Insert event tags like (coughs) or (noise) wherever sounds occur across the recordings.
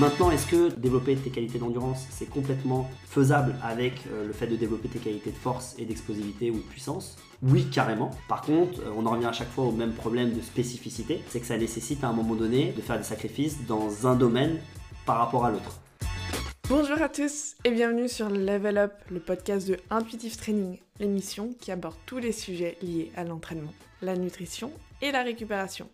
Maintenant, est-ce que développer tes qualités d'endurance, c'est complètement faisable avec euh, le fait de développer tes qualités de force et d'explosivité ou de puissance? Oui, carrément. Par contre, euh, on en revient à chaque fois au même problème de spécificité, c'est que ça nécessite à un moment donné de faire des sacrifices dans un domaine par rapport à l'autre. Bonjour à tous et bienvenue sur Level Up, le podcast de Intuitive Training, l'émission qui aborde tous les sujets liés à l'entraînement, la nutrition et la récupération.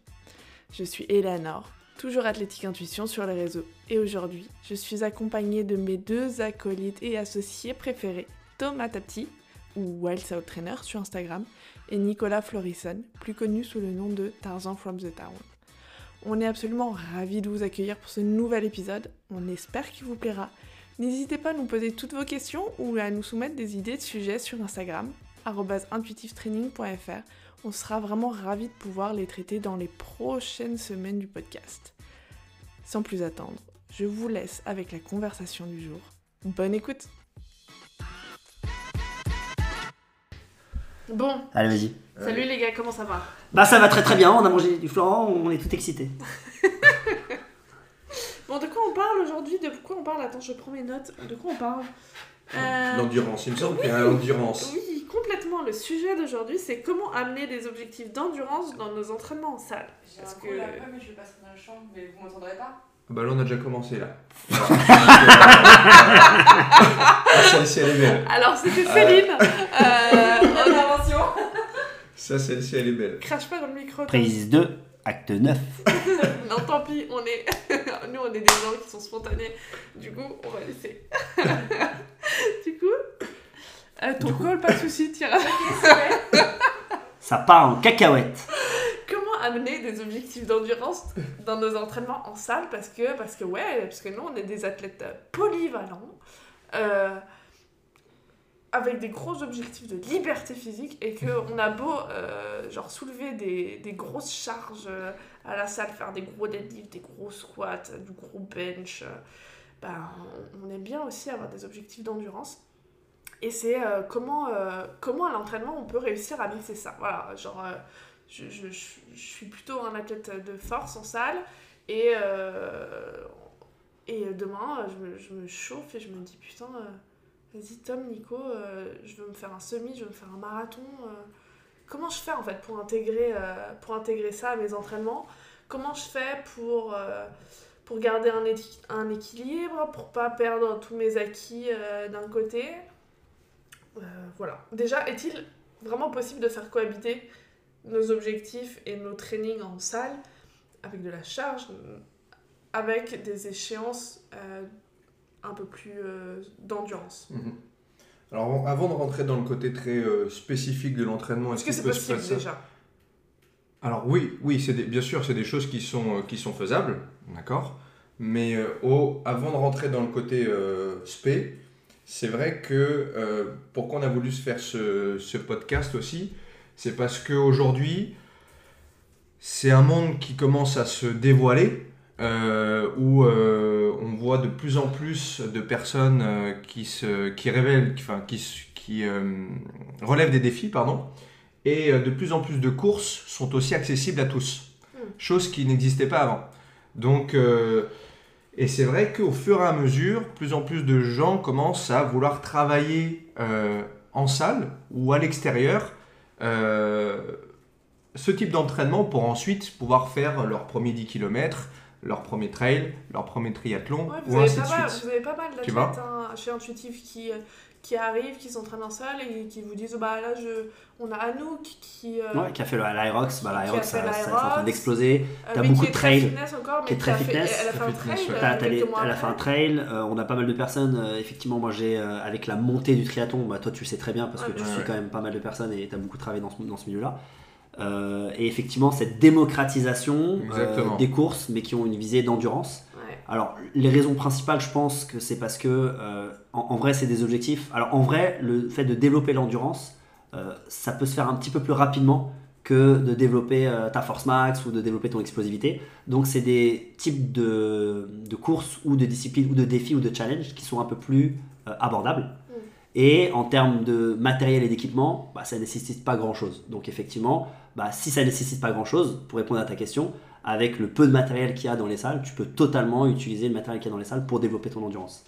Je suis Eleanor, toujours athlétique intuition sur les réseaux, et aujourd'hui, je suis accompagnée de mes deux acolytes et associés préférés, Thomas Tapti, ou Wild South Trainer sur Instagram, et Nicolas Florison, plus connu sous le nom de Tarzan from the Town. On est absolument ravis de vous accueillir pour ce nouvel épisode, on espère qu'il vous plaira. N'hésitez pas à nous poser toutes vos questions ou à nous soumettre des idées de sujets sur Instagram, intuitivetraining.fr. On sera vraiment ravis de pouvoir les traiter dans les prochaines semaines du podcast. Sans plus attendre, je vous laisse avec la conversation du jour. Bonne écoute Bon, Allez, vas-y. salut les gars, comment ça va? Bah ça va très très bien, on a mangé du Florent, on est tout excité. (laughs) Bon, de quoi on parle aujourd'hui? De quoi on parle? Attends, je prends mes notes. De quoi on parle? Euh, L'endurance, il me semble qu'il y a l'endurance. Oui, complètement. Le sujet d'aujourd'hui, c'est comment amener des objectifs d'endurance dans nos entraînements en salle. J'ai Parce un que- après, mais je vais passer dans la chambre, mais vous m'entendrez pas Bah là on a déjà commencé là. (laughs) ah, celle-ci elle est belle. Alors, c'était Céline. Euh, (laughs) Intervention Ça celle-ci elle est belle. crache pas dans le micro. Prise 2, acte 9. (laughs) Non, tant pis, on est... (laughs) nous, on est des gens qui sont spontanés. Du coup, on va laisser. (laughs) du coup, euh, ton call, pas de soucis, Tira. Ça part en cacahuète. Comment amener des objectifs d'endurance dans nos entraînements en salle? Parce que, parce que ouais, parce que nous, on est des athlètes euh, polyvalents, euh, avec des gros objectifs de liberté physique et qu'on a beau euh, genre soulever des, des grosses charges euh, à la salle, faire des gros deadlifts, des gros squats, du gros bench, euh, ben, on, aime bien aussi avoir des objectifs d'endurance. Et c'est comment, comment à l'entraînement on peut réussir à mixer ça. Voilà, genre je, je- je- suis plutôt un athlète de force en salle et, et demain je me, je me chauffe et je me dis putain Tom, Nico, euh, je veux me faire un semi, je veux me faire un marathon. euh, comment je fais en fait pour intégrer, euh, pour intégrer ça à mes entraînements? Comment je fais pour, garder un, équi- un équilibre, pour pas perdre tous mes acquis d'un côté? Voilà. Déjà, est-il vraiment possible de faire cohabiter nos objectifs et nos trainings en salle avec de la charge, avec des échéances un peu plus euh, d'endurance. Mhm. Alors avant- de rentrer dans le côté très euh, spécifique de l'entraînement, Est-ce que c'est peut se possible passer déjà Alors oui, oui, c'est bien sûr, c'est des choses qui sont, euh, qui sont faisables, d'accord? Mais euh, au- avant de rentrer dans le côté euh, spé, c'est vrai que euh, pourquoi on a voulu se faire ce, ce podcast aussi, c'est parce qu'aujourd'hui, c'est un monde qui commence à se dévoiler, où on voit de plus en plus de personnes euh, qui, se, qui révèlent, qui- enfin, qui, qui euh, relèvent des défis, pardon, et euh, de plus en plus de courses sont aussi accessibles à tous, Mm. chose qui n'existait pas avant. Donc, euh, et c'est vrai qu'au fur et à mesure, plus en plus de gens commencent à vouloir travailler euh, en salle ou à l'extérieur euh, ce type d'entraînement pour ensuite pouvoir faire leur premier 10 km, leur premier trail, leur premier triathlon, Ouais, ou vous, avez ainsi de pas mal, suite. vous avez pas mal d'athlètes hein, chez Intuitif qui, euh, qui arrivent, qui s'entraînent en salle et qui vous disent bah là je... on a Anouk qui, euh, Ouais, qui a fait l'Aerox, bah, l'Aerox, ça, ça- c'est en train d'exploser. euh, t'as beaucoup de est trail, qui est très fitness, elle a fait un trail euh, T'as- t'as les- elle a fait un après. trail, euh, on a pas mal de personnes, euh, effectivement moi j'ai euh, avec la montée du triathlon, bah, toi tu le sais très bien parce que Ouais, tu ouais, suis ouais. quand même pas mal de personnes et tu as beaucoup travaillé dans ce, dans ce milieu-là. Euh, et effectivement cette démocratisation euh, des courses mais qui ont une visée d'endurance. Ouais. Alors les raisons principales je pense que c'est parce que euh, en, en vrai c'est des objectifs. Alors en vrai le fait de développer l'endurance euh, ça peut se faire un petit peu plus rapidement que de développer euh, ta force max ou de développer ton explosivité. Donc c'est des types de, de courses ou de disciplines ou de défis ou de challenges qui sont un peu plus euh, abordables. Et en termes de matériel et d'équipement, bah, ça ne nécessite pas grand-chose. Donc effectivement, bah, si ça nécessite pas grand-chose, pour répondre à ta question, avec le peu de matériel qu'il y a dans les salles, tu peux totalement utiliser le matériel qu'il y a dans les salles pour développer ton endurance.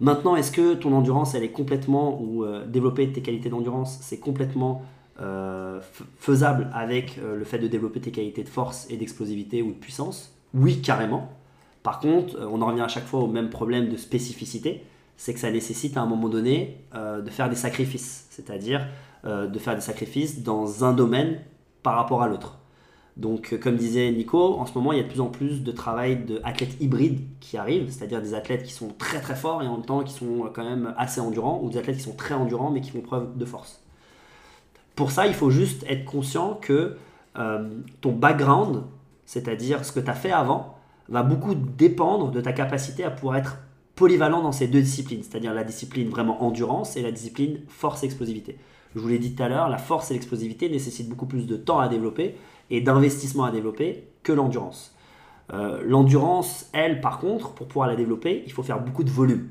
Maintenant, est-ce que ton endurance, elle est complètement, ou euh, développer tes qualités d'endurance, c'est complètement euh, faisable avec euh, le fait de développer tes qualités de force et d'explosivité ou de puissance? Oui, carrément. Par contre, on en revient à chaque fois au même problème de spécificité, c'est que ça nécessite à un moment donné de faire des sacrifices, c'est-à-dire de faire des sacrifices dans un domaine par rapport à l'autre. Donc, euh, comme disait Nico, en ce moment, il y a de plus en plus de travail d'athlètes hybrides qui arrivent, c'est-à-dire des athlètes qui sont très très forts et en même temps qui sont quand même assez endurants, ou des athlètes qui sont très endurants mais qui font preuve de force. Pour ça, il faut juste être conscient que euh, ton background, c'est-à-dire ce que tu as fait avant, va beaucoup dépendre de ta capacité à pouvoir être polyvalent dans ces deux disciplines, c'est-à-dire la discipline vraiment endurance et la discipline force-explosivité. Je vous l'ai dit tout à l'heure, la force et l'explosivité nécessitent beaucoup plus de temps à développer et d'investissement à développer que l'endurance. Euh, l'endurance, elle, par contre, pour pouvoir la développer, il faut faire beaucoup de volume.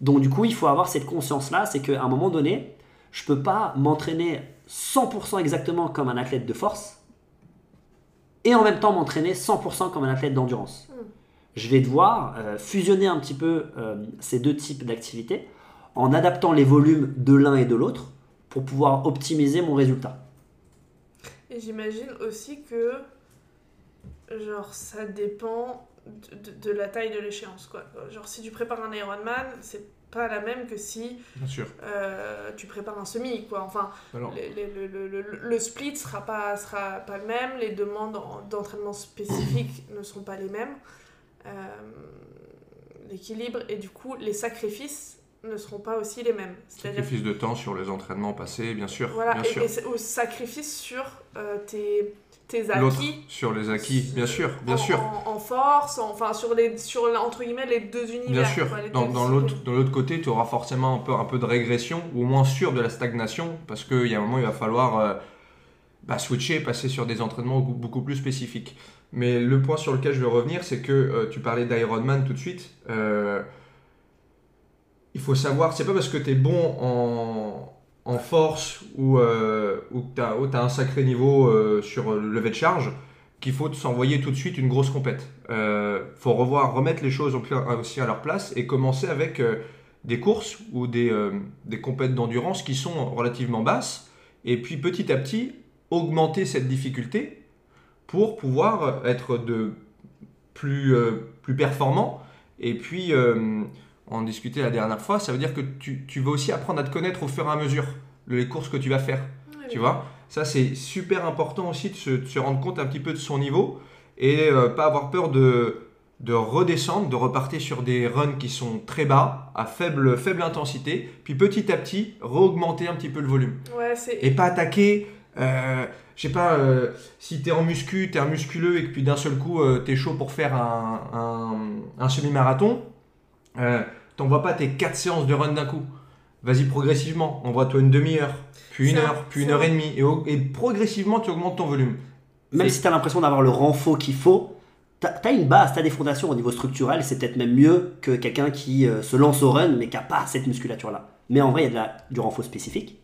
Donc du coup, il faut avoir cette conscience-là, c'est qu'à un moment donné, je peux pas m'entraîner 100% exactement comme un athlète de force et en même temps m'entraîner 100% comme un athlète d'endurance. Je vais devoir euh, fusionner un petit peu euh, ces deux types d'activités en adaptant les volumes de l'un et de l'autre pour pouvoir optimiser mon résultat. Et j'imagine aussi que, genre, ça dépend de, de- de la taille de l'échéance, quoi. Genre, si tu prépares un Ironman, c'est pas la même que si Bien sûr. euh, tu prépares un semi, quoi. Enfin, le, le- le- le split sera pas, sera pas le même, les demandes en- d'entraînement spécifiques (coughs) ne seront pas les mêmes. Euh, L'équilibre et du coup, les sacrifices ne seront pas aussi les mêmes. Sacrifice de temps sur les entraînements passés, bien sûr. voilà, bien et, sûr. et au sacrifice sur euh, tes, tes acquis. sur les acquis, bien sûr, bien en, sûr. En, en force, en- enfin sur, les, sur entre guillemets les deux univers. Bien sûr, dans, dans l'autre, disciplines. dans l'autre côté, tu auras forcément un peu, un peu de régression, ou au moins sûr de la stagnation, parce qu'il y a un moment, il va falloir euh, bah, switcher, passer sur des entraînements beaucoup, beaucoup plus spécifiques. Mais le point sur lequel je veux revenir, c'est que euh, tu parlais d'Ironman tout de suite. euh, il faut savoir, c'est pas parce que tu es bon en, en force ou, euh, ou que tu as, un sacré niveau euh, sur le lever de charge qu'il faut s'envoyer tout de suite une grosse compète. Euh, faut revoir, remettre les choses aussi à leur place et commencer avec euh, des courses ou des, des compètes d'endurance qui sont relativement basses et puis petit à petit augmenter cette difficulté pour pouvoir être de plus, plus performant et puis on en discutait la dernière fois, ça veut dire que tu, tu vas aussi apprendre à te connaître au fur et à mesure les courses que tu vas faire. Tu vois? Ça, c'est super important aussi de se, de se rendre compte un petit peu de son niveau et euh, pas avoir peur de, de redescendre, de repartir sur des runs qui sont très bas, à faible, faible intensité, puis petit à petit, re-augmenter un petit peu le volume. Ouais. Et pas attaquer, euh, je sais pas, euh, si t'es en muscu, t'es un musculeux et que puis d'un seul coup, euh, t'es chaud pour faire un, un, un semi-marathon, euh, t'envoies pas tes 4 séances de run d'un coup. Vas-y progressivement, envoie-toi une demi-heure, puis une heure, puis une heure et demie, et, progressivement tu augmentes ton volume. Même si tu as l'impression d'avoir le renfort qu'il faut, tu as, une base, tu as des fondations au niveau structurel, c'est peut-être même mieux que quelqu'un qui euh, se lance au run mais qui n'a pas cette musculature-là. Mais en vrai, il y a de la- du renfort spécifique.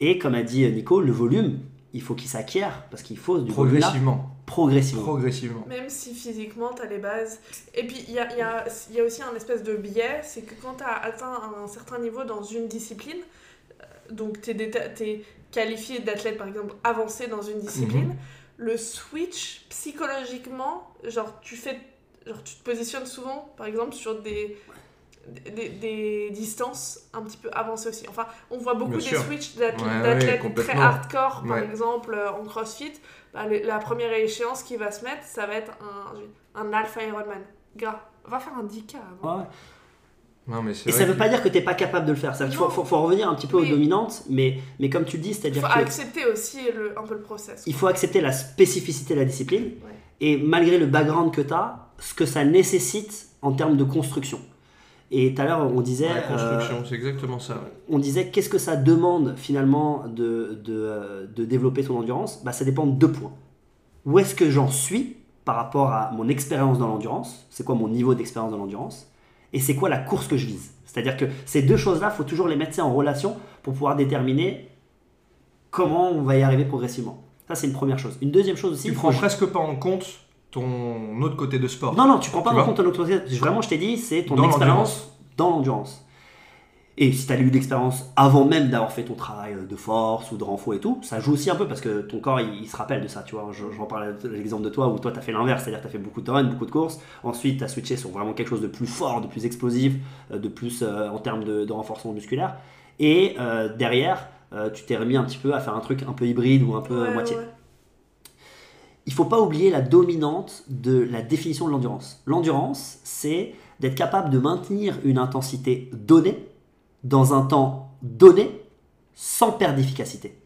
Et comme a dit euh, Nico, le volume, il faut qu'il s'acquiert parce qu'il faut du Progressivement. Progressivement. Progressivement. Même si physiquement tu as les bases. Et puis il y a, il y, a, il y a aussi un espèce de biais, c'est que quand tu as atteint un certain niveau dans une discipline, euh, donc tu es, qualifié d'athlète par exemple avancé dans une discipline, le switch psychologiquement, genre tu fais. Genre tu te positionnes souvent par exemple sur des. Des, des distances un petit peu avancées aussi. Enfin, on voit beaucoup Bien des sûr. switches d'athlètes Ouais, ouais, d'athlètes très hardcore, par Ouais. exemple, euh, en crossfit. Le- la première échéance qui va se mettre, ça va être un, un alpha Ironman. Gars, va faire un 10K avant. Ouais. Non, mais c'est Et vrai ça veut que- pas dire que tu n'es pas capable de le faire. Ça veut dire faut, faut, faut revenir un petit peu aux dominantes, mais, mais comme tu dis, Il c'est-à-dire faut que accepter aussi le, un peu le process. il faut accepter la spécificité de la discipline Ouais. et malgré le background que tu as, ce que ça nécessite en termes de construction. Et tout à l'heure, on disait, Ouais, construction, euh, c'est exactement ça. on disait qu'est-ce que ça demande finalement de, de, euh, de développer ton endurance? Bah, Ça dépend de deux points. Où est-ce que j'en suis par rapport à mon expérience dans l'endurance? C'est quoi mon niveau d'expérience dans l'endurance? Et c'est quoi la course que je vise? C'est-à-dire que ces deux choses-là, il faut toujours les mettre en relation pour pouvoir déterminer comment on va y arriver progressivement. Ça, c'est une première chose. Une deuxième chose aussi, Tu prends presque pas en compte ton autre côté de sport. Non, non, tu prends pas Tu en compte ton autorité. Vraiment, je t'ai dit, c'est ton Dans expérience dans l'endurance. Et si tu as eu l'expérience avant même d'avoir fait ton travail de force ou de renfort et tout, ça joue aussi un peu parce que ton corps il, il se rappelle de ça. Tu vois, Je- j'en parlais l'exemple de toi où toi tu as fait l'inverse, c'est-à-dire tu as fait beaucoup de run, beaucoup de courses. Ensuite, tu as switché sur vraiment quelque chose de plus fort, de plus explosif, euh, de plus euh, en termes de, de renforcement musculaire. Et euh, derrière, euh, tu t'es remis un petit peu à faire un truc un peu hybride ou un peu Ouais, moitié. ouais. Il faut pas oublier la dominante de la définition de l'endurance. L'endurance, c'est d'être capable de maintenir une intensité donnée dans un temps donné sans perdre d'efficacité.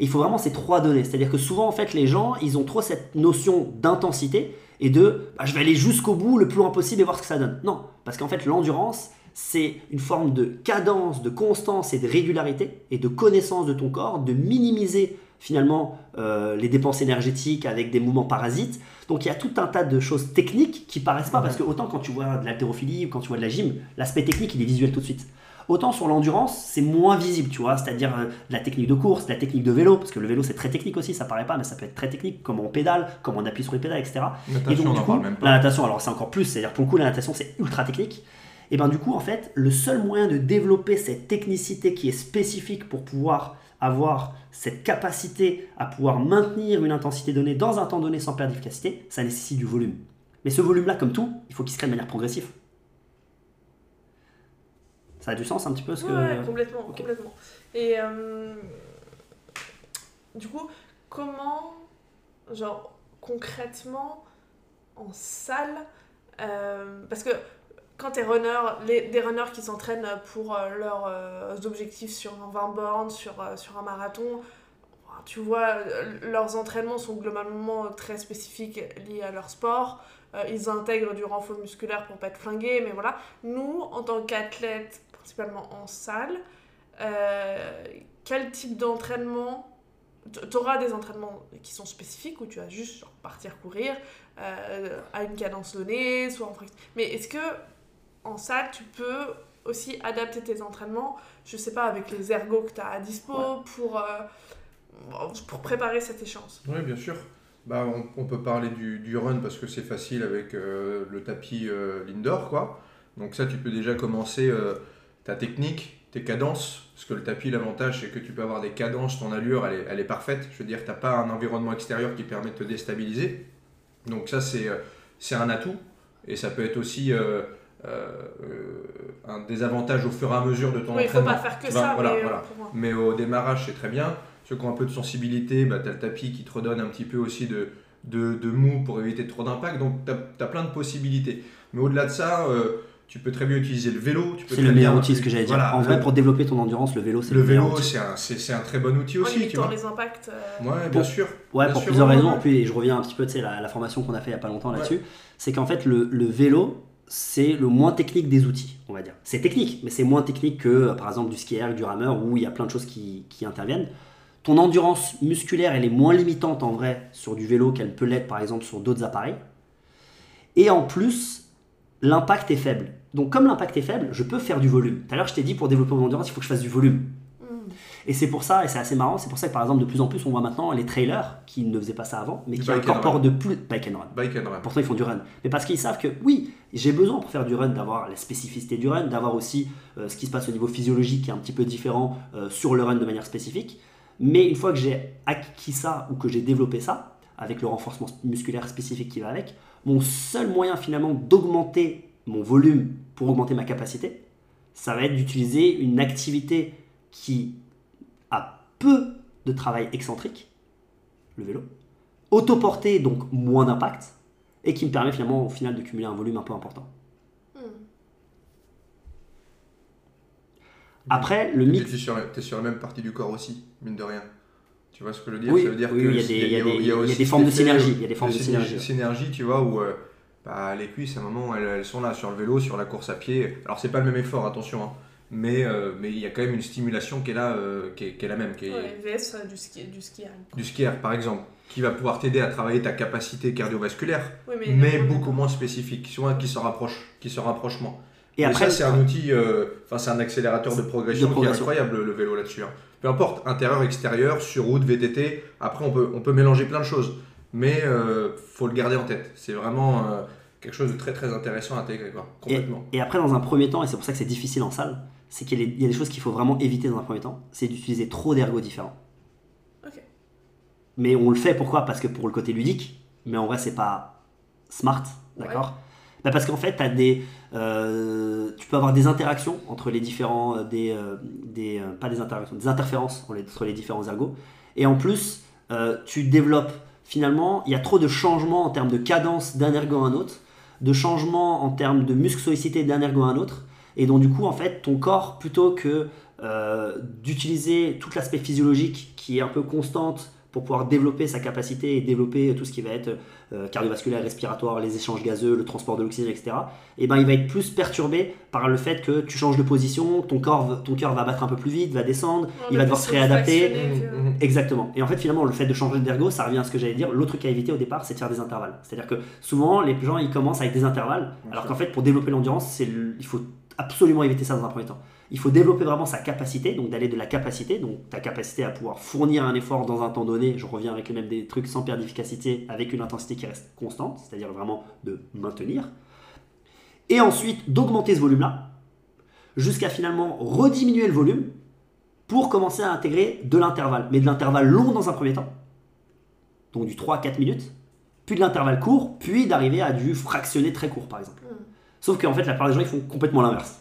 Il faut vraiment ces trois données. C'est-à-dire que souvent, en fait, les gens, ils ont trop cette notion d'intensité et de bah, je vais aller jusqu'au bout le plus loin possible et voir ce que ça donne. Non, parce qu'en fait, l'endurance, c'est une forme de cadence, de constance et de régularité et de connaissance de ton corps, de minimiser finalement euh, les dépenses énergétiques avec des mouvements parasites. Donc il y a tout un tas de choses techniques qui paraissent pas, parce que autant quand tu vois de l'haltérophilie ou quand tu vois de la gym, l'aspect technique il est visuel tout de suite. Autant sur l'endurance, c'est moins visible, tu vois, c'est-à-dire euh, de la technique de course, de la technique de vélo, parce que le vélo c'est très technique aussi, ça paraît pas, mais ça peut être très technique, comment on pédale, comment on appuie sur les pédales, etc. Et donc, on du n'en coup, parle même pas. la natation, alors c'est encore plus, c'est-à-dire pour le coup, la natation c'est ultra technique. Et ben du coup, en fait, le seul moyen de développer cette technicité qui est spécifique pour pouvoir avoir cette capacité à pouvoir maintenir une intensité donnée dans un temps donné sans perdre d'efficacité, ça nécessite du volume. Mais ce volume-là, comme tout, il faut qu'il se crée de manière progressive. Ça a du sens un petit peu ce que. Ouais, complètement, complètement. Et euh, du coup, comment, genre, concrètement, en salle, euh, parce que quand t'es runner, les, des runners qui s'entraînent pour euh, leurs euh, objectifs sur un 20 bornes, sur, euh, sur un marathon, tu vois, leurs entraînements sont globalement très spécifiques liés à leur sport. Ils intègrent du renfort musculaire pour pas être flingués, mais voilà. Nous, en tant qu'athlètes, principalement en salle, quel type d'entraînement Tu auras des entraînements qui sont spécifiques où tu vas juste partir courir à une cadence donnée, soit en. Mais est-ce que en salle, tu peux aussi adapter tes entraînements, je sais pas, avec les ergots que tu as à dispo pour, euh, pour préparer cette échéance Oui, bien sûr. Bah, on, on peut parler du, du run parce que c'est facile avec euh, le tapis euh, l'indoor, quoi. Donc ça, tu peux déjà commencer euh, ta technique, tes cadences, parce que le tapis, l'avantage, c'est que tu peux avoir des cadences, ton allure, elle est, elle est parfaite. Je veux dire, tu n'as pas un environnement extérieur qui permet de te déstabiliser. Donc ça, c'est c'est un atout. Et ça peut être aussi un désavantage au fur et à mesure de ton Oui, il faut entraînement. pas faire que Tu vois, ça, voilà, mais euh, voilà. Mais au démarrage, c'est très bien. Ceux qui ont un peu de sensibilité, bah, tu as le tapis qui te redonne un petit peu aussi de, de, de mou pour éviter trop d'impact. Donc, tu as, plein de possibilités. Mais au-delà de ça, euh, tu peux très bien utiliser le vélo. tu C'est le meilleur bien- outil, ce que j'allais dire. Voilà, en vrai, pour développer ton endurance, le vélo, c'est le le, meilleur vélo, outil. c'est un, c'est- c'est un très bon outil En aussi. Tu limitant vois. les impacts. euh, Ouais, bien Pour- sûr. Ouais, Bien pour sûr, plusieurs ouais, raisons. ouais. En plus, et je reviens un petit peu, tu sais, la, la formation qu'on a fait il y a pas longtemps là-dessus, c'est qu'en fait, le, le vélo, c'est le moins technique des outils, on va dire. C'est technique, mais c'est moins technique que, euh, par exemple, du ski air, du rameur, où il y a plein de choses qui, qui interviennent. Ton endurance musculaire, elle est moins limitante en vrai sur du vélo qu'elle peut l'être, par exemple, sur d'autres appareils. Et en plus, l'impact est faible. Donc, comme l'impact est faible, je peux faire du volume. Tout à l'heure, je t'ai dit, pour développer mon endurance, il faut que je fasse du volume. Et c'est pour ça, et c'est assez marrant, c'est pour ça que par exemple de plus en plus on voit maintenant les trailers qui ne faisaient pas ça avant, mais qui bike incorporent de plus bike and run. Bike and run. Pourtant ils font du run. Mais parce qu'ils savent que oui, j'ai besoin pour faire du run d'avoir la spécificité du run, d'avoir aussi euh, ce qui se passe au niveau physiologique qui est un petit peu différent euh, sur le run de manière spécifique. Mais une fois que j'ai acquis ça ou que j'ai développé ça, avec le renforcement musculaire spécifique qui va avec, mon seul moyen finalement d'augmenter mon volume pour augmenter ma capacité, ça va être d'utiliser une activité qui a peu de travail excentrique, le vélo, autoporté donc moins d'impact, et qui me permet finalement au final de cumuler un volume un peu important. Hmm. Après, le Tu mythe... es sur, la- même partie du corps aussi, mine de rien. Tu vois ce que je veux dire? Oui, Ça veut dire oui, que il y a des- il y y a aussi des formes de synergie, il y a des formes de de synergie. synergie, tu vois, où euh, bah, les cuisses, à un moment, elles, elles sont là, sur le vélo, sur la course à pied. Alors, c'est pas le même effort, attention, hein, mais euh, mais il y a quand même une stimulation qui est là, euh, qui, est, qui est la même, qui est Ouais, VS euh, du ski, du ski. hein. du skier, par exemple, qui va pouvoir t'aider à travailler ta capacité cardiovasculaire, Oui, mais beaucoup moins spécifique, souvent qui se rapproche, qui se rapproche moins. Et Et après, ça, c'est un outil, euh, enfin, c'est un accélérateur de progression, De progression. qui est incroyable, le, vélo là-dessus. hein. Peu importe, intérieur, extérieur, sur route, VTT, après, on peut, on peut mélanger plein de choses. Mais euh, faut le garder en tête. C'est vraiment euh, quelque chose de très très intéressant à intégrer, quoi. Complètement. Et après, dans un premier temps, et c'est pour ça que c'est difficile en salle, c'est qu'il y a il y a des choses qu'il faut vraiment éviter dans un premier temps, c'est d'utiliser trop d'ergots différents. Ok. Mais on le fait pourquoi? Parce que pour le côté ludique, mais en vrai, c'est pas smart, d'accord? Bah, Parce qu'en fait, as des, euh, tu peux avoir des interactions entre les différents, euh, des, euh, des euh, pas des interactions, des interférences entre les, différents ergots. Et en plus, tu développes finalement, il y a trop de changements en termes de cadence d'un ergot à un autre, de changements en termes de muscles sollicités d'un ergot à un autre. Et donc, du coup, en fait, ton corps, plutôt que euh, d'utiliser tout l'aspect physiologique qui est un peu constante pour pouvoir développer sa capacité et développer tout ce qui va être euh, cardiovasculaire, respiratoire, les échanges gazeux, le transport de l'oxygène, etc., et ben, il va être plus perturbé par le fait que tu changes de position, ton, corps, ton cœur va battre un peu plus vite, va descendre, il va devoir se réadapter. que-. Exactement. Et en fait, finalement, le fait de changer d'ergo, ça revient à ce que j'allais dire. L'autre truc à éviter au départ, c'est de faire des intervalles. C'est-à-dire que souvent, les gens, ils commencent avec des intervalles, Bien alors qu'en fait, pour développer l'endurance, le- il faut absolument éviter ça dans un premier temps. Il faut développer vraiment sa capacité, donc d'aller de la capacité, donc ta capacité à pouvoir fournir un effort dans un temps donné. Je reviens avec les mêmes des trucs sans perdre d'efficacité, avec une intensité qui reste constante, c'est-à-dire vraiment de maintenir. Et ensuite, d'augmenter ce volume-là, jusqu'à finalement rediminuer le volume pour commencer à intégrer de l'intervalle, mais de l'intervalle long dans un premier temps, donc du 3 à 4 minutes, puis de l'intervalle court, puis d'arriver à du fractionné très court par exemple. Sauf qu'en fait, la plupart des gens ils font complètement l'inverse.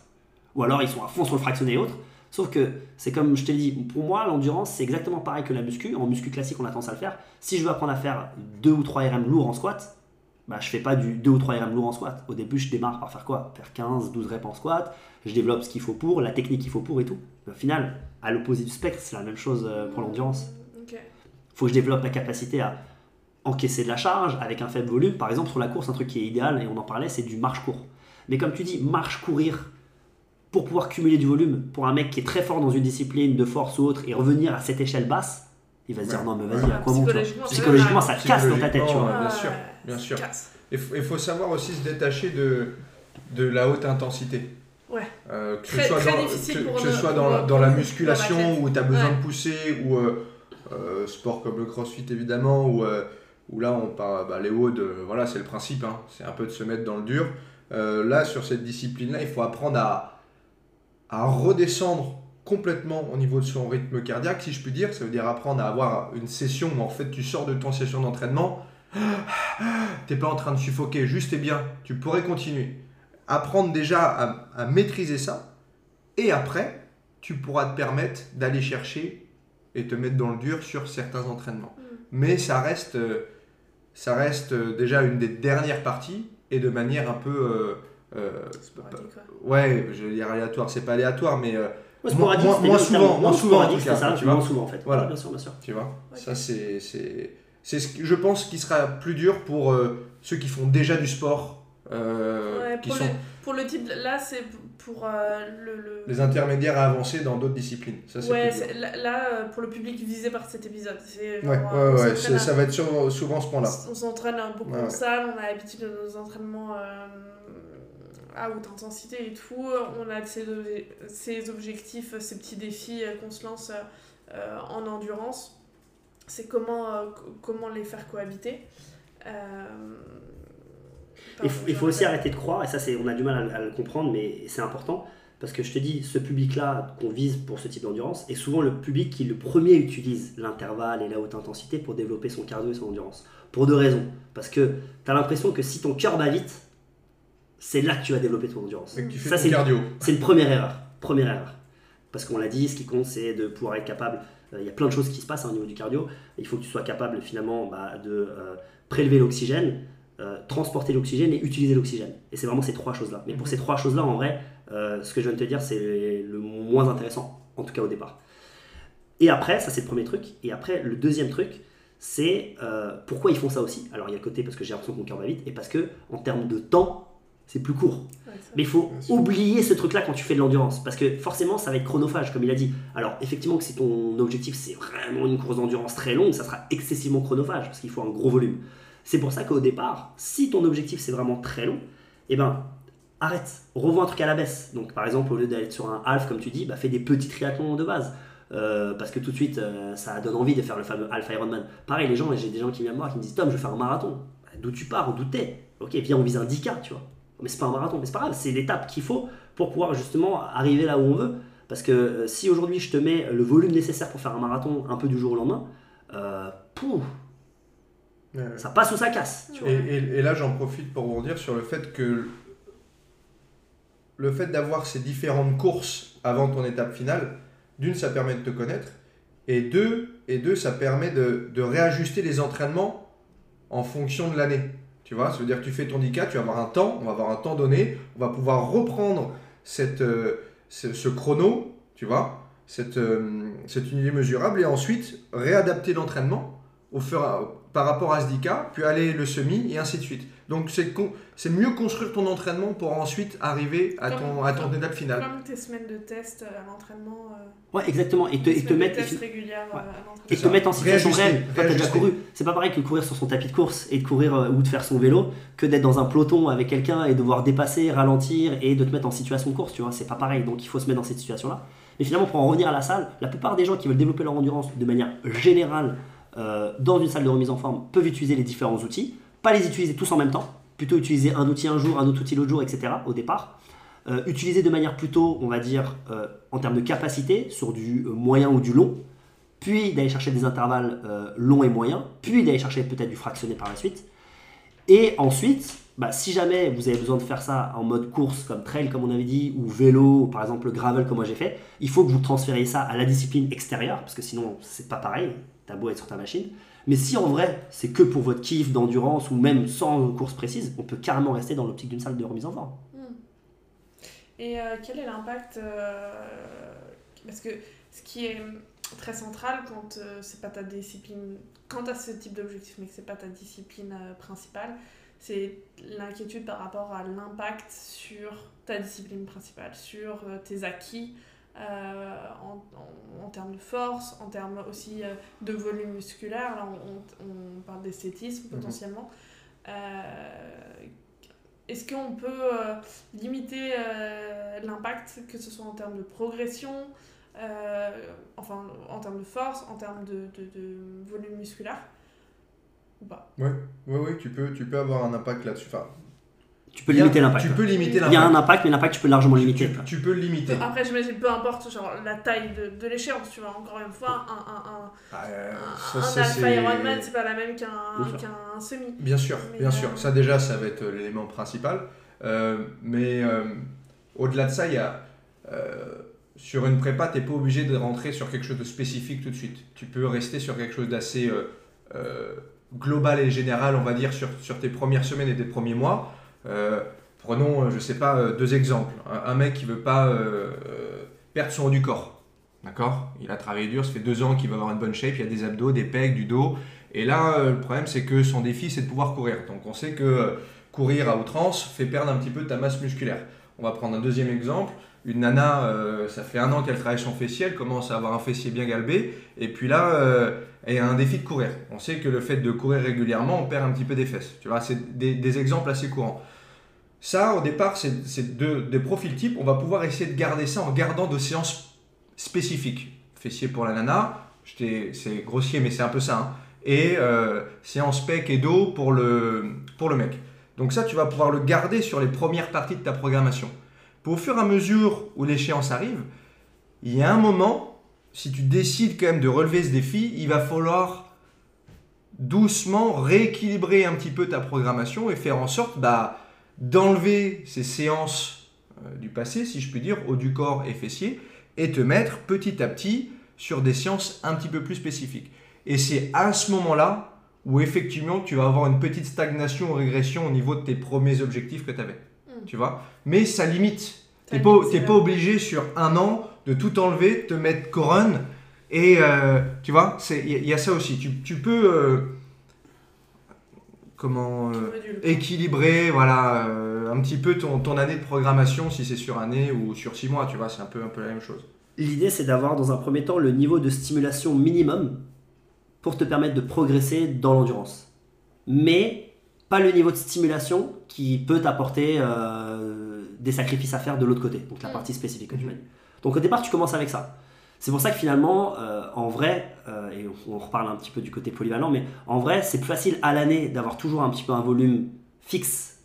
Ou alors ils sont à fond sur le fractionné et autres. Sauf que c'est comme je t'ai dit, pour moi, l'endurance c'est exactement pareil que la muscu. En muscu classique, on a tendance à le faire. Si je veux apprendre à faire 2 ou 3 RM lourds en squat, bah, je fais pas du 2 ou 3 RM lourds en squat. Au début, je démarre par faire quoi? Faire 15, 12 reps en squat. Je développe ce qu'il faut pour, la technique qu'il faut pour et tout. Mais au final, à l'opposé du spectre, c'est la même chose euh, pour l'endurance Ok. faut que je développe la capacité à encaisser de la charge avec un faible volume. Par exemple, sur la course, un truc qui est idéal, et on en parlait, c'est du marche-court. Mais comme tu dis, marche-courir pour pouvoir cumuler du volume, pour un mec qui est très fort dans une discipline de force ou autre, et revenir à cette échelle basse, il va se dire Ouais. non, mais vas-y, Ouais. à quoi bon Psychologiquement, ça casse dans ta tête, tu vois. Bien sûr, bien sûr. Il faut, savoir aussi se détacher de, de la haute intensité. Ouais. Euh, que Très- ce soit, dans, difficile que, pour que le- soit dans, le- dans la musculation où tu as besoin Ouais. de pousser, ou euh, euh, sport comme le crossfit évidemment, où, euh, où là on parle, bah, les euh, voilà, c'est le principe, hein, c'est un peu de se mettre dans le dur. Euh, là, sur cette discipline-là, il faut apprendre à, à redescendre complètement au niveau de son rythme cardiaque, si je puis dire. Ça veut dire apprendre à avoir une session où en fait tu sors de ton session d'entraînement, (gasps) t'es pas en train de suffoquer, juste et bien, tu pourrais continuer. Apprendre déjà à, à maîtriser ça, et après, tu pourras te permettre d'aller chercher et te mettre dans le dur sur certains entraînements. Mm. Mais ça reste, euh, ça reste euh, déjà une des dernières parties, et de manière un peu... euh, euh, Sporadique, ouais. ouais, je vais dire aléatoire, c'est pas aléatoire, mais euh, Ouais, sporadique, moins- moins le souvent, moins souvent, en tout cas, ça, tu vois. moins souvent en fait. Voilà. Bien sûr, bien sûr. tu vois, Ok. ça c'est, c'est, c'est ce que je pense qui sera plus dur pour euh, ceux qui font déjà du sport, euh, Ouais, qui pour, sont le, pour le type, là c'est pour euh, le, le- les intermédiaires à avancer dans d'autres disciplines. Ça c'est ouais, là, là, euh, pour le public visé par cet épisode. C'est genre, Ouais, euh, ouais, on ouais, ça va être sur- souvent ce point-là. On s'entraîne beaucoup en salle, on a l'habitude de nos entraînements euh, à haute intensité et tout. On a ces, ces objectifs, ces petits défis qu'on se lance euh, en endurance. C'est comment, euh, co- comment les faire cohabiter. Euh, Il faut, il je faut aussi arrêter de croire, et ça on a du mal à, à le comprendre, mais c'est important, parce que je te dis, ce public-là qu'on vise pour ce type d'endurance est souvent le public qui le premier utilise l'intervalle et la haute intensité pour développer son cardio et son endurance. Pour deux raisons. Parce que tu as l'impression que si ton cœur bat vite, c'est là que tu vas développer ton endurance. Et que tu fais Ça, ton c'est- cardio. C'est une première erreur. Première erreur. Parce qu'on l'a dit, ce qui compte, c'est de pouvoir être capable. euh, Il y a plein de choses qui se passent hein, au niveau du cardio. Il faut que tu sois capable finalement bah, de euh, prélever l'oxygène, euh, transporter l'oxygène et utiliser l'oxygène. Et c'est vraiment ces trois choses-là. Mais pour Mhm. ces trois choses-là, en vrai, euh, ce que je viens de te dire, c'est le moins intéressant, en tout cas au départ. Et après, ça c'est le premier truc. Et après, le deuxième truc, c'est euh, pourquoi ils font ça aussi? Alors il y a le côté parce que j'ai l'impression que mon cœur va vite, et parce que en termes de temps, c'est plus court. Ouais, Mais il faut oublier ce truc-là quand tu fais de l'endurance, parce que forcément, ça va être chronophage, comme il a dit. Alors, effectivement, que si ton objectif, c'est vraiment une course d'endurance très longue, ça sera excessivement chronophage, parce qu'il faut un gros volume. C'est pour ça qu'au départ, si ton objectif, c'est vraiment très long, eh ben, arrête, revois un truc à la baisse. Donc par exemple, au lieu d'aller sur un half, comme tu dis, bah, fais des petits triathlons de base. Euh, parce que tout de suite, euh, ça donne envie de faire le fameux Alpha Ironman. Pareil, les gens, j'ai des gens qui viennent me voir qui me disent Tom, je vais faire un marathon. Bah, d'où tu pars, d'où t'es? Ok, viens, on vise un 10K, tu vois. Mais c'est pas un marathon, mais c'est pas grave, c'est l'étape qu'il faut pour pouvoir justement arriver là où on veut. Parce que euh, si aujourd'hui je te mets le volume nécessaire pour faire un marathon un peu du jour au lendemain, pouf, Ça passe ou ça casse. Tu vois. Et, et- et là, j'en profite pour rebondir sur le fait que le fait d'avoir ces différentes courses avant ton étape finale, d'une, ça permet de te connaître, et deux, et deux ça permet de, de réajuster les entraînements en fonction de l'année. Tu vois, ça veut dire que tu fais ton 10K, tu vas avoir un temps, on va avoir un temps donné, on va pouvoir reprendre cette, euh, ce, ce chrono, tu vois, cette, euh, cette unité mesurable, et ensuite réadapter l'entraînement au fur et à- par rapport à ce 10K, puis aller le semi, et ainsi de suite. Donc c'est con- c'est mieux construire ton entraînement pour ensuite arriver à ton, à ton étape finale. Comme tes semaines de test euh, à l'entraînement. euh, Ouais, exactement. Et te, et te mettre. euh, Ouais. à et te mettre en situation Réajuster, réelle. Toi, t'as déjà couru. C'est pas pareil que courir sur son tapis de course et de courir euh, ou de faire son vélo que d'être dans un peloton avec quelqu'un et devoir dépasser, ralentir et de te mettre en situation de course. Tu vois, c'est pas pareil. Donc il faut se mettre dans cette situation-là. Mais finalement, pour en revenir à la salle, la plupart des gens qui veulent développer leur endurance de manière générale euh, dans une salle de remise en forme peuvent utiliser les différents outils. Pas les utiliser tous en même temps. Plutôt utiliser un outil un jour, un autre outil l'autre jour, etc. au départ. Euh, utiliser de manière plutôt, on va dire, euh, en termes de capacité, sur du moyen ou du long, puis d'aller chercher des intervalles longs et moyens, puis d'aller chercher peut-être du fractionné par la suite. Et ensuite, bah, si jamais vous avez besoin de faire ça en mode course comme trail comme on avait dit, ou vélo, par exemple gravel comme moi j'ai fait, il faut que vous transfériez ça à la discipline extérieure, parce que sinon c'est pas pareil, t'as beau être sur ta machine. Mais si en vrai c'est que pour votre kiff d'endurance ou même sans course précise, on peut carrément rester dans l'optique d'une salle de remise en forme. Et euh, quel est l'impact euh, Parce que ce qui est très central quand euh, c'est pas ta discipline, quand as ce type d'objectif mais que c'est pas ta discipline principale, c'est l'inquiétude par rapport à l'impact sur ta discipline principale, sur tes acquis euh, en, en- en termes de force, en termes aussi euh, de volume musculaire. Là, on, on- on parle d'esthétisme Mhm. potentiellement. Euh, Est-ce qu'on peut euh, limiter l'impact, que ce soit en termes de progression, enfin en termes de force, en termes de, de- de volume musculaire ou pas? Oui, oui, tu peux, tu peux avoir un impact là-dessus. Enfin, Tu peux a- limiter l'impact. Tu ouais. peux limiter Il y a un impact, mais l'impact tu peux largement limiter. Tu, tu peux le limiter. Après, j'imagine, peu importe genre, la taille de, de l'échéance, tu vois, encore une fois, un, un, un, Ah, euh, ça, un ça, Alpha c'est- Ironman, c'est pas la même qu'un qu'un semi. Bien sûr, Mais, bien euh, sûr. Ça déjà, ça va être l'élément principal. Euh, mais euh, au-delà de ça, il y a euh, sur une prépa, tu n'es pas obligé de rentrer sur quelque chose de spécifique tout de suite. Tu peux rester sur quelque chose d'assez euh, euh, global et général, on va dire, sur, sur tes premières semaines et tes premiers mois. Euh, prenons, euh, je sais pas, euh, deux exemples. Un, mec qui veut pas perdre son haut du corps. D'accord? Il a travaillé dur, ça fait deux ans qu'il va avoir une bonne shape, il y a des abdos, des pecs, du dos. Et là, le problème, c'est que son défi, c'est de pouvoir courir. Donc on sait que courir à outrance fait perdre un petit peu de ta masse musculaire. On va prendre un deuxième exemple. Une nana, ça fait un an qu'elle travaille son fessier, elle commence à avoir un fessier bien galbé, et puis là, euh, elle a un défi de courir. On sait que le fait de courir régulièrement, on perd un petit peu des fesses. Tu vois, c'est des exemples assez courants. Ça, au départ, c'est deux- des profils types. On va pouvoir essayer de garder ça en gardant de séances spécifiques. Fessier pour la nana, c'est grossier, mais c'est un peu ça. hein. Et euh, séance pec et dos pour le, pour le mec. Donc ça, tu vas pouvoir le garder sur les premières parties de ta programmation. Pour au fur et à mesure où l'échéance arrive, il y a un moment, si tu décides quand même de relever ce défi, il va falloir doucement rééquilibrer un petit peu ta programmation et faire en sorte bah, d'enlever ces séances euh, du passé, si je puis dire, haut du corps et fessier, et te mettre petit à petit sur des séances un petit peu plus spécifiques. Et c'est à ce moment-là où effectivement tu vas avoir une petite stagnation ou régression au niveau de tes premiers objectifs que tu avais. Mm. Tu vois? Mais ça limite. Ça T'es pas, obligé sur un an de tout enlever, te mettre couronne. Et euh, tu vois, il y, a- y a ça aussi. Tu, tu peux. euh, comment. euh, équilibrer voilà, euh, un petit peu ton, ton année de programmation, si c'est sur année ou sur six mois, tu vois, c'est un peu, un peu la même chose. L'idée, c'est d'avoir dans un premier temps le niveau de stimulation minimum pour te permettre de progresser dans l'endurance. Mais pas le niveau de stimulation qui peut t'apporter euh, des sacrifices à faire de l'autre côté, donc la Mm. partie spécifique que tu m'as dit. Donc au départ, tu commences avec ça. C'est pour ça que finalement, euh, en vrai, euh, et on reparle un petit peu du côté polyvalent, mais en vrai, c'est plus facile à l'année d'avoir toujours un petit peu un volume fixe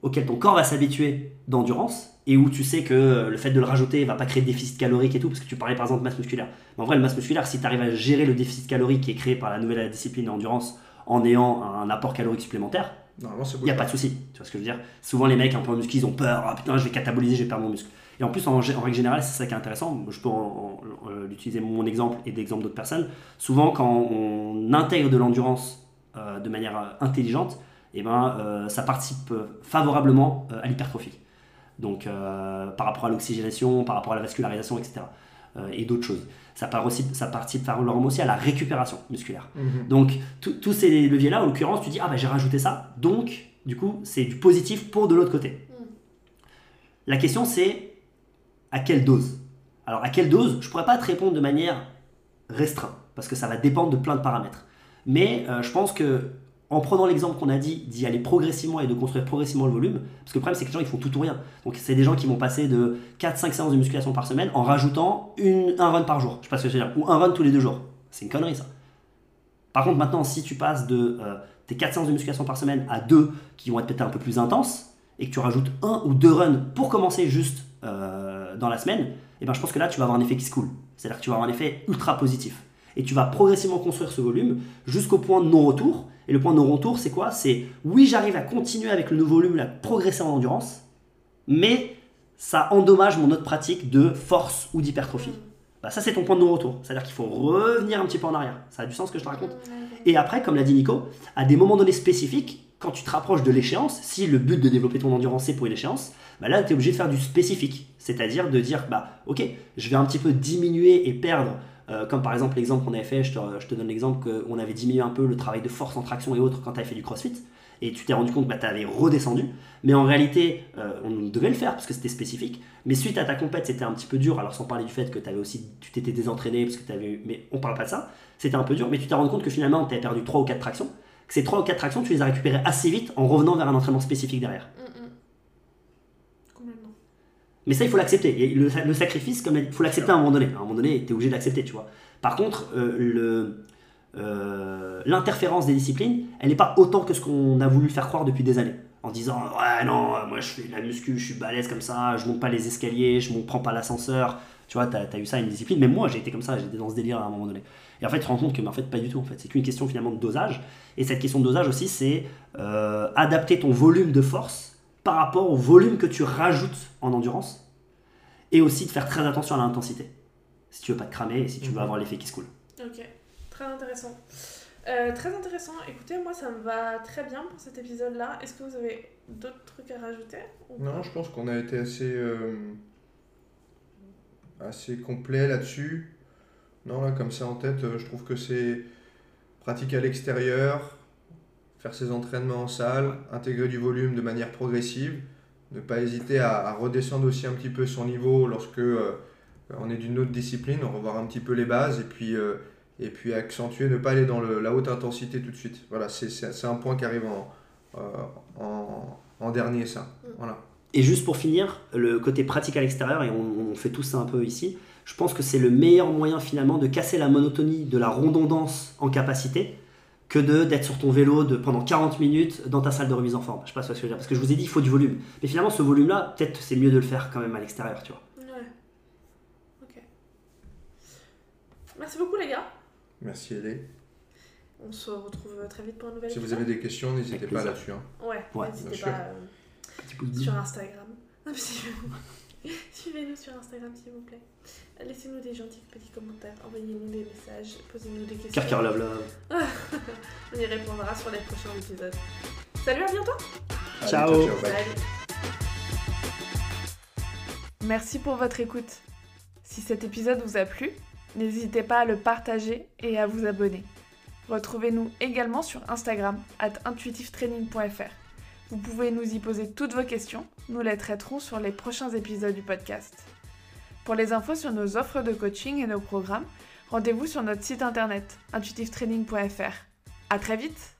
auquel ton corps va s'habituer d'endurance et où tu sais que euh, le fait de le rajouter va pas créer de déficit calorique et tout, parce que tu parlais par exemple de masse musculaire. Mais en vrai, le masse musculaire, si tu arrives à gérer le déficit calorique qui est créé par la nouvelle discipline d'endurance en ayant un apport calorique supplémentaire, il n'y a pas de souci. Tu vois ce que je veux dire Souvent, les mecs un peu en muscu, ils ont peur. Ah putain, je vais cataboliser, je vais perdre mon muscle. Et en plus, en, règle générale, c'est ça qui est intéressant. Je peux en- en- en- utiliser mon exemple et d'exemple d'autres personnes. Souvent, quand on intègre de l'endurance euh, de manière euh, intelligente, eh ben, euh, ça participe euh, favorablement euh, à l'hypertrophie. Donc, euh, par rapport à l'oxygénation, par rapport à la vascularisation, etc. euh, et d'autres choses. Ça, part aussi, ça participe favorablement aussi à la récupération musculaire. Mhm. Donc, tous ces leviers-là, en l'occurrence, tu dis, ah bah j'ai rajouté ça, donc, du coup, c'est du positif pour de l'autre côté. Mm. La question, c'est à quelle dose? Alors, à quelle dose? Je pourrais pas te répondre de manière restreinte, parce que ça va dépendre de plein de paramètres. Mais euh, je pense que en prenant l'exemple qu'on a dit d'y aller progressivement et de construire progressivement le volume, parce que le problème c'est que les gens ils font tout ou rien. Donc c'est des gens qui vont passer de 4-5 séances de musculation par semaine en rajoutant une, un run par jour, je sais pas ce que je veux dire, ou un run tous les deux jours. C'est une connerie ça. Par contre maintenant si tu passes de euh, tes 4 séances de musculation par semaine à 2 qui vont être peut-être un peu plus intenses, et que tu rajoutes un ou deux runs pour commencer juste euh, dans la semaine, et ben je pense que là tu vas avoir un effet qui se coule. C'est-à-dire que tu vas avoir un effet ultra positif. Et tu vas progressivement construire ce volume jusqu'au point de non-retour. Et le point de non-retour, c'est quoi? C'est oui, j'arrive à continuer avec le nouveau volume, à progresser en endurance, mais ça endommage mon autre pratique de force ou d'hypertrophie. Bah, ça, c'est ton point de non-retour. C'est-à-dire qu'il faut revenir un petit peu en arrière. Ça a du sens ce que je te raconte? Et après, comme l'a dit Nico, à des moments donnés spécifiques, quand tu te rapproches de l'échéance, si le but de développer ton endurance c'est pour une échéance, bah là tu es obligé de faire du spécifique. C'est-à-dire de dire, bah ok, je vais un petit peu diminuer et perdre, euh, comme par exemple l'exemple qu'on avait fait, je te, donne l'exemple qu'on avait diminué un peu le travail de force en traction et autres quand tu avais fait du crossfit, et tu t'es rendu compte que bah, tu avais redescendu, mais en réalité euh, on devait le faire parce que c'était spécifique, mais suite à ta compète c'était un petit peu dur, alors sans parler du fait que avais aussi, tu t'étais désentraîné, parce que tu avais mais on parle pas de ça, c'était un peu dur, mais tu t'es rendu compte que finalement tu avais perdu 3 ou 4 tractions, que ces 3 ou 4 tractions tu les as récupérées assez vite en revenant vers un entraînement spécifique derrière. Mm, mm. Complètement. Mais ça, il faut l'accepter. Le, le sacrifice, comme il faut l'accepter à un moment donné. À un moment donné, tu es obligé d'accepter, tu vois. Par contre, euh, euh, l'interférence des disciplines, elle n'est pas autant que ce qu'on a voulu faire croire depuis des années. En disant, ouais, non, moi je fais de la muscu, je suis balèze comme ça, je monte pas les escaliers, je ne prends pas l'ascenseur. Tu vois, tu as, eu ça une discipline. Même moi, j'ai été comme ça, j'étais dans ce délire à un moment donné. Et en fait, tu te rends compte que, mais en fait, pas du tout. En fait, c'est qu'une question finalement de dosage. Et cette question de dosage aussi, c'est euh, adapter ton volume de force par rapport au volume que tu rajoutes en endurance et aussi de faire très attention à l'intensité. Si tu veux pas te cramer et si tu veux Mhm. avoir l'effet qui se coule. Ok, très intéressant. Euh, très intéressant. Écoutez, moi ça me va très bien pour cet épisode-là. Est-ce que vous avez d'autres trucs à rajouter ou Non, je pense qu'on a été assez, euh, assez complet là-dessus. Non, là, comme ça en tête, euh, je trouve que c'est pratiquer à l'extérieur, faire ses entraînements en salle, intégrer du volume de manière progressive, ne pas hésiter à, à redescendre aussi un petit peu son niveau lorsque euh, on est d'une autre discipline, revoir un petit peu les bases et puis, euh, et puis accentuer, ne pas aller dans le- la haute intensité tout de suite. Voilà, c'est- un point qui arrive en, euh, en, en dernier, ça. Voilà. Et juste pour finir, le côté pratique à l'extérieur, et on, on fait tout ça un peu ici, je pense que c'est le meilleur moyen finalement de casser la monotonie de la redondance en capacité que de d'être sur ton vélo de, pendant 40 minutes dans ta salle de remise en forme. Je sais pas ce que je veux dire, parce que je vous ai dit, il faut du volume. Mais finalement, ce volume-là, peut-être c'est mieux de le faire quand même à l'extérieur, tu vois. Ouais. Ok. Merci beaucoup les gars. Merci, Elé. On se retrouve très vite pour un nouvel Si vous avez des questions, n'hésitez pas là-dessus. hein. Ouais, Ouais, n'hésitez pas euh, Petit pouce bleu. sur Instagram. (laughs) (laughs) Suivez-nous. Sur Instagram s'il vous plaît. Laissez-nous des gentils petits commentaires, envoyez-nous des messages, posez-nous des questions. Love. (laughs) On y répondra sur les prochains épisodes. Salut, à bientôt Allez, Ciao. Salut. Merci pour votre écoute. Si cet épisode vous a plu, n'hésitez pas à le partager et à vous abonner. Retrouvez-nous également sur Instagram, at intuitivetraining.fr. Vous pouvez nous y poser toutes vos questions, nous les traiterons sur les prochains épisodes du podcast. Pour les infos sur nos offres de coaching et nos programmes, rendez-vous sur notre site internet intuitivetraining.fr. À très vite